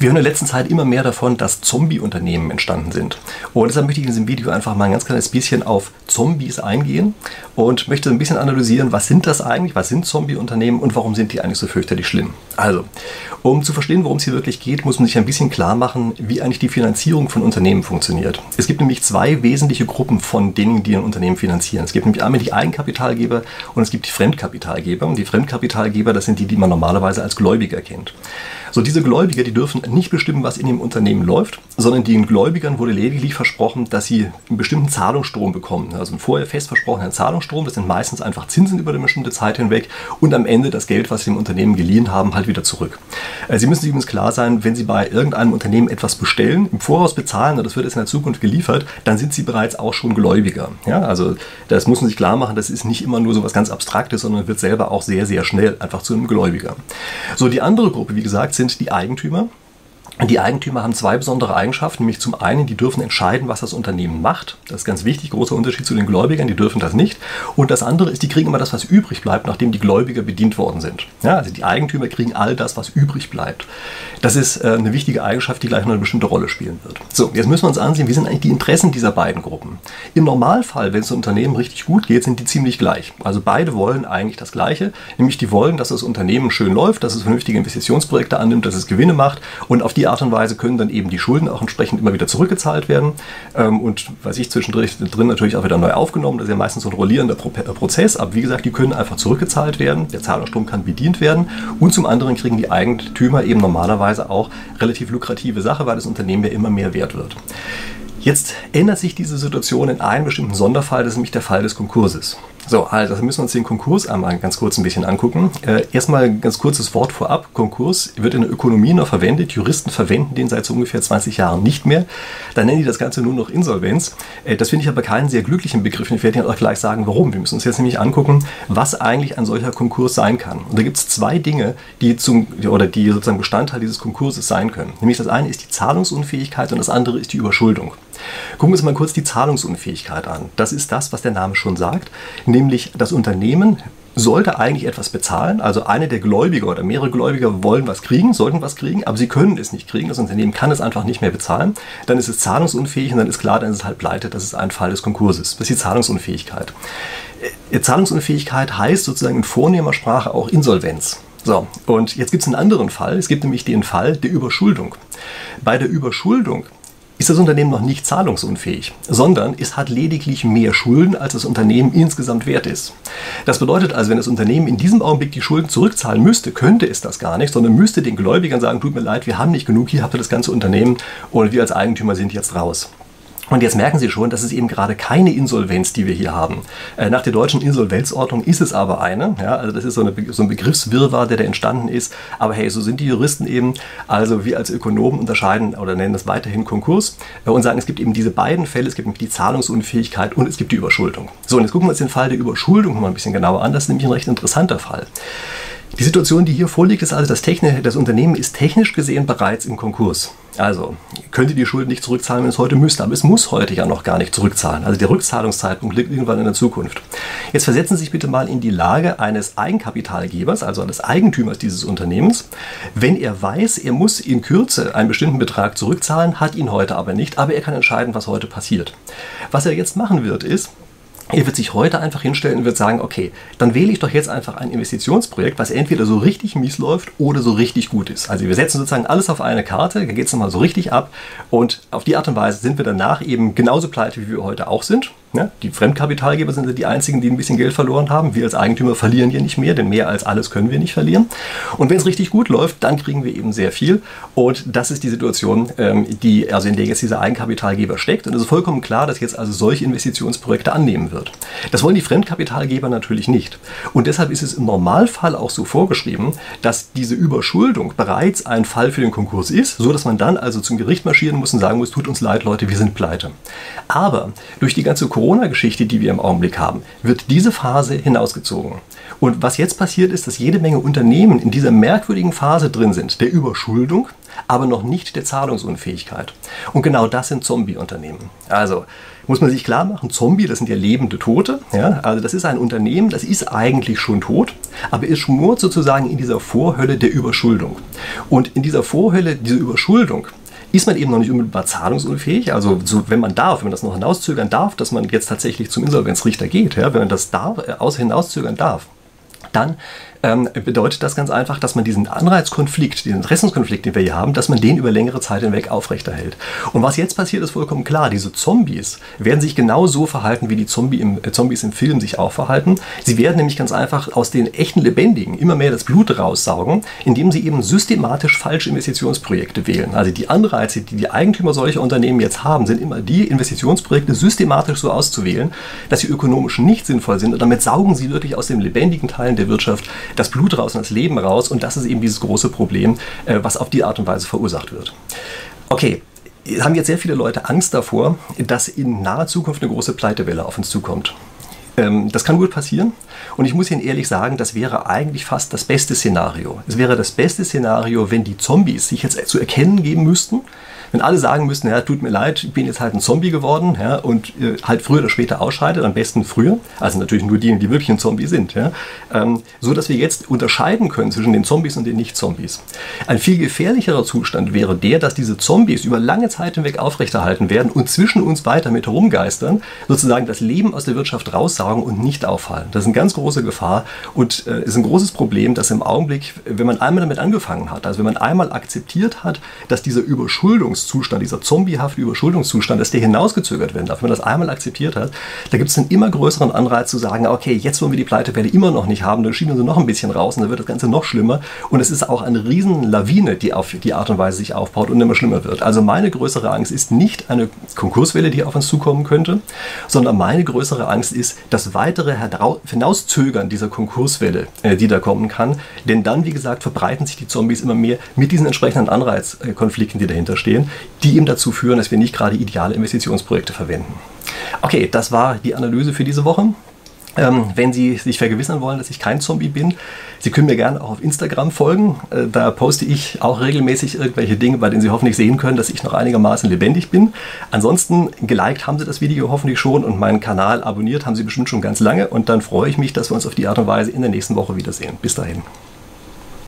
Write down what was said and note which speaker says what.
Speaker 1: Wir hören in der letzten Zeit immer mehr davon, dass Zombie-Unternehmen entstanden sind. Und deshalb möchte ich in diesem Video einfach mal ein ganz kleines bisschen auf Zombies eingehen und möchte ein bisschen analysieren, was sind das eigentlich, was sind Zombie-Unternehmen und warum sind die eigentlich so fürchterlich schlimm. Also, um zu verstehen, worum es hier wirklich geht, muss man sich ein bisschen klar machen, wie eigentlich die Finanzierung von Unternehmen funktioniert. Es gibt nämlich zwei wesentliche Gruppen von denen, die ein Unternehmen finanzieren. Es gibt nämlich einmal die Eigenkapitalgeber und es gibt die Fremdkapitalgeber. Und die Fremdkapitalgeber, das sind die, die man normalerweise als Gläubiger kennt. So, diese Gläubiger, die dürfen nicht bestimmen, was in dem Unternehmen läuft, sondern den Gläubigern wurde lediglich versprochen, dass sie einen bestimmten Zahlungsstrom bekommen. Also einen vorher fest versprochenen Zahlungsstrom, das sind meistens einfach Zinsen über eine bestimmte Zeit hinweg und am Ende das Geld, was sie dem Unternehmen geliehen haben, halt wieder zurück. Äh, sie müssen sich übrigens klar sein, wenn Sie bei irgendeinem Unternehmen etwas bestellen, im Voraus bezahlen und das wird jetzt in der Zukunft geliefert, dann sind Sie bereits auch schon Gläubiger. Ja, also das muss man sich klar machen, das ist nicht immer nur so was ganz Abstraktes, sondern wird selber auch sehr, sehr schnell einfach zu einem Gläubiger. So, die andere Gruppe, wie gesagt, sind die Eigentümer. Die Eigentümer haben zwei besondere Eigenschaften, nämlich zum einen, die dürfen entscheiden, was das Unternehmen macht. Das ist ganz wichtig, großer Unterschied zu den Gläubigern, die dürfen das nicht. Und das andere ist, die kriegen immer das, was übrig bleibt, nachdem die Gläubiger bedient worden sind. Ja, also die Eigentümer kriegen all das, was übrig bleibt. Das ist äh, eine wichtige Eigenschaft, die gleich noch eine bestimmte Rolle spielen wird. So, jetzt müssen wir uns ansehen, wie sind eigentlich die Interessen dieser beiden Gruppen. Im Normalfall, wenn es dem Unternehmen richtig gut geht, sind die ziemlich gleich. Also beide wollen eigentlich das Gleiche, nämlich die wollen, dass das Unternehmen schön läuft, dass es vernünftige Investitionsprojekte annimmt, dass es Gewinne macht und auf die Art und Weise können dann eben die Schulden auch entsprechend immer wieder zurückgezahlt werden ähm, und, weiß ich, zwischendrin natürlich auch wieder neu aufgenommen. Das ist ja meistens so ein rollierender Pro äh, Prozess, aber wie gesagt, die können einfach zurückgezahlt werden, der Zahlungsstrom kann bedient werden und zum anderen kriegen die Eigentümer eben normalerweise auch relativ lukrative Sache, weil das Unternehmen ja immer mehr wert wird. Jetzt ändert sich diese Situation in einem bestimmten Sonderfall, das ist nämlich der Fall des Konkurses. So, also müssen wir uns den Konkurs einmal ganz kurz ein bisschen angucken. Äh, erstmal ein ganz kurzes Wort vorab. Konkurs wird in der Ökonomie noch verwendet. Juristen verwenden den seit so ungefähr 20 Jahren nicht mehr. Dann nennen die das Ganze nur noch Insolvenz. Äh, das finde ich aber keinen sehr glücklichen Begriff. Ich werde Ihnen auch gleich sagen, warum. Wir müssen uns jetzt nämlich angucken, was eigentlich ein solcher Konkurs sein kann. Und da gibt es zwei Dinge, die zum, oder die sozusagen Bestandteil dieses Konkurses sein können. Nämlich das eine ist die Zahlungsunfähigkeit und das andere ist die Überschuldung. Gucken wir uns mal kurz die Zahlungsunfähigkeit an. Das ist das, was der Name schon sagt, nämlich das Unternehmen sollte eigentlich etwas bezahlen. Also eine der Gläubiger oder mehrere Gläubiger wollen was kriegen, sollten was kriegen, aber sie können es nicht kriegen. Das Unternehmen kann es einfach nicht mehr bezahlen. Dann ist es zahlungsunfähig und dann ist klar, dann ist es halt pleite. Das ist ein Fall des Konkurses. Das ist die Zahlungsunfähigkeit. Äh, Zahlungsunfähigkeit heißt sozusagen in vornehmer Sprache auch Insolvenz. So, und jetzt gibt es einen anderen Fall. Es gibt nämlich den Fall der Überschuldung. Bei der Überschuldung ist das Unternehmen noch nicht zahlungsunfähig, sondern es hat lediglich mehr Schulden, als das Unternehmen insgesamt wert ist. Das bedeutet also, wenn das Unternehmen in diesem Augenblick die Schulden zurückzahlen müsste, könnte es das gar nicht, sondern müsste den Gläubigern sagen, tut mir leid, wir haben nicht genug, hier habt ihr das ganze Unternehmen und wir als Eigentümer sind jetzt raus. Und jetzt merken Sie schon, das ist eben gerade keine Insolvenz, die wir hier haben. Äh, nach der deutschen Insolvenzordnung ist es aber eine. Ja, also das ist so, eine, so ein Begriffswirrwarr, der da entstanden ist. Aber hey, so sind die Juristen eben. Also wir als Ökonomen unterscheiden oder nennen das weiterhin Konkurs äh, und sagen, es gibt eben diese beiden Fälle. Es gibt die Zahlungsunfähigkeit und es gibt die Überschuldung. So, und jetzt gucken wir uns den Fall der Überschuldung mal ein bisschen genauer an. Das ist nämlich ein recht interessanter Fall. Die Situation, die hier vorliegt, ist also, das, Techni das Unternehmen ist technisch gesehen bereits im Konkurs. Also könnte die Schulden nicht zurückzahlen, wenn es heute müsste, aber es muss heute ja noch gar nicht zurückzahlen. Also der Rückzahlungszeitpunkt liegt irgendwann in der Zukunft. Jetzt versetzen Sie sich bitte mal in die Lage eines Eigenkapitalgebers, also eines Eigentümers dieses Unternehmens. Wenn er weiß, er muss in Kürze einen bestimmten Betrag zurückzahlen, hat ihn heute aber nicht, aber er kann entscheiden, was heute passiert. Was er jetzt machen wird, ist, er wird sich heute einfach hinstellen und wird sagen, okay, dann wähle ich doch jetzt einfach ein Investitionsprojekt, was entweder so richtig mies läuft oder so richtig gut ist. Also wir setzen sozusagen alles auf eine Karte, da geht es nochmal so richtig ab und auf die Art und Weise sind wir danach eben genauso pleite, wie wir heute auch sind. Ja, die Fremdkapitalgeber sind die einzigen, die ein bisschen Geld verloren haben. Wir als Eigentümer verlieren hier nicht mehr, denn mehr als alles können wir nicht verlieren. Und wenn es richtig gut läuft, dann kriegen wir eben sehr viel. Und das ist die Situation, ähm, die, also in der jetzt dieser Eigenkapitalgeber steckt. Und es ist vollkommen klar, dass jetzt also solche Investitionsprojekte annehmen wird. Das wollen die Fremdkapitalgeber natürlich nicht. Und deshalb ist es im Normalfall auch so vorgeschrieben, dass diese Überschuldung bereits ein Fall für den Konkurs ist, so dass man dann also zum Gericht marschieren muss und sagen muss, tut uns leid, Leute, wir sind pleite. Aber durch die ganze Corona-Geschichte, die wir im Augenblick haben, wird diese Phase hinausgezogen. Und was jetzt passiert ist, dass jede Menge Unternehmen in dieser merkwürdigen Phase drin sind, der Überschuldung, aber noch nicht der Zahlungsunfähigkeit. Und genau das sind Zombie-Unternehmen. Also muss man sich klar machen, Zombie, das sind ja lebende Tote. Ja? Also das ist ein Unternehmen, das ist eigentlich schon tot, aber es schmort sozusagen in dieser Vorhölle der Überschuldung. Und in dieser Vorhölle, dieser Überschuldung, ist man eben noch nicht unmittelbar zahlungsunfähig. Also so, wenn man darf, wenn man das noch hinauszögern darf, dass man jetzt tatsächlich zum Insolvenzrichter geht, ja, wenn man das darf, äh, hinauszögern darf, dann ähm, bedeutet das ganz einfach, dass man diesen Anreizkonflikt, diesen Interessenskonflikt, den wir hier haben, dass man den über längere Zeit hinweg aufrechterhält. Und was jetzt passiert, ist vollkommen klar. Diese Zombies werden sich genau so verhalten, wie die Zombie im, äh, Zombies im Film sich auch verhalten. Sie werden nämlich ganz einfach aus den echten Lebendigen immer mehr das Blut raussaugen, indem sie eben systematisch falsche Investitionsprojekte wählen. Also die Anreize, die die Eigentümer solcher Unternehmen jetzt haben, sind immer die Investitionsprojekte systematisch so auszuwählen, dass sie ökonomisch nicht sinnvoll sind. Und damit saugen sie wirklich aus den lebendigen Teilen der Wirtschaft das Blut raus und das Leben raus. Und das ist eben dieses große Problem, äh, was auf die Art und Weise verursacht wird. Okay, haben jetzt sehr viele Leute Angst davor, dass in naher Zukunft eine große Pleitewelle auf uns zukommt. Ähm, das kann gut passieren. Und ich muss Ihnen ehrlich sagen, das wäre eigentlich fast das beste Szenario. Es wäre das beste Szenario, wenn die Zombies sich jetzt zu erkennen geben müssten, wenn alle sagen müssten, ja, tut mir leid, ich bin jetzt halt ein Zombie geworden ja, und äh, halt früher oder später ausscheidet, am besten früher, also natürlich nur die, die wirklich ein Zombie sind, ja, ähm, so dass wir jetzt unterscheiden können zwischen den Zombies und den Nicht-Zombies. Ein viel gefährlicherer Zustand wäre der, dass diese Zombies über lange Zeit hinweg aufrechterhalten werden und zwischen uns weiter mit herumgeistern, sozusagen das Leben aus der Wirtschaft raussaugen und nicht auffallen. Das ist eine ganz große Gefahr und äh, ist ein großes Problem, dass im Augenblick, wenn man einmal damit angefangen hat, also wenn man einmal akzeptiert hat, dass diese Überschuldung Überschuldungszustand, dieser zombiehafte Überschuldungszustand, dass der hinausgezögert werden darf, wenn man das einmal akzeptiert hat, da gibt es einen immer größeren Anreiz zu sagen, okay, jetzt wollen wir die Pleitewelle immer noch nicht haben, dann schieben wir sie noch ein bisschen raus und dann wird das Ganze noch schlimmer. Und es ist auch eine riesen Lawine, die auf die Art und Weise sich aufbaut und immer schlimmer wird. Also meine größere Angst ist nicht eine Konkurswelle, die auf uns zukommen könnte, sondern meine größere Angst ist das weitere Hinauszögern dieser Konkurswelle, äh, die da kommen kann. Denn dann, wie gesagt, verbreiten sich die Zombies immer mehr mit diesen entsprechenden Anreizkonflikten, die dahinter stehen die eben dazu führen, dass wir nicht gerade ideale Investitionsprojekte verwenden. Okay, das war die Analyse für diese Woche. Ähm, wenn Sie sich vergewissern wollen, dass ich kein Zombie bin, Sie können mir gerne auch auf Instagram folgen. Äh, da poste ich auch regelmäßig irgendwelche Dinge, bei denen Sie hoffentlich sehen können, dass ich noch einigermaßen lebendig bin. Ansonsten geliked haben Sie das Video hoffentlich schon und meinen Kanal abonniert haben Sie bestimmt schon ganz lange. Und dann freue ich mich, dass wir uns auf die Art und Weise in der nächsten Woche wiedersehen. Bis dahin.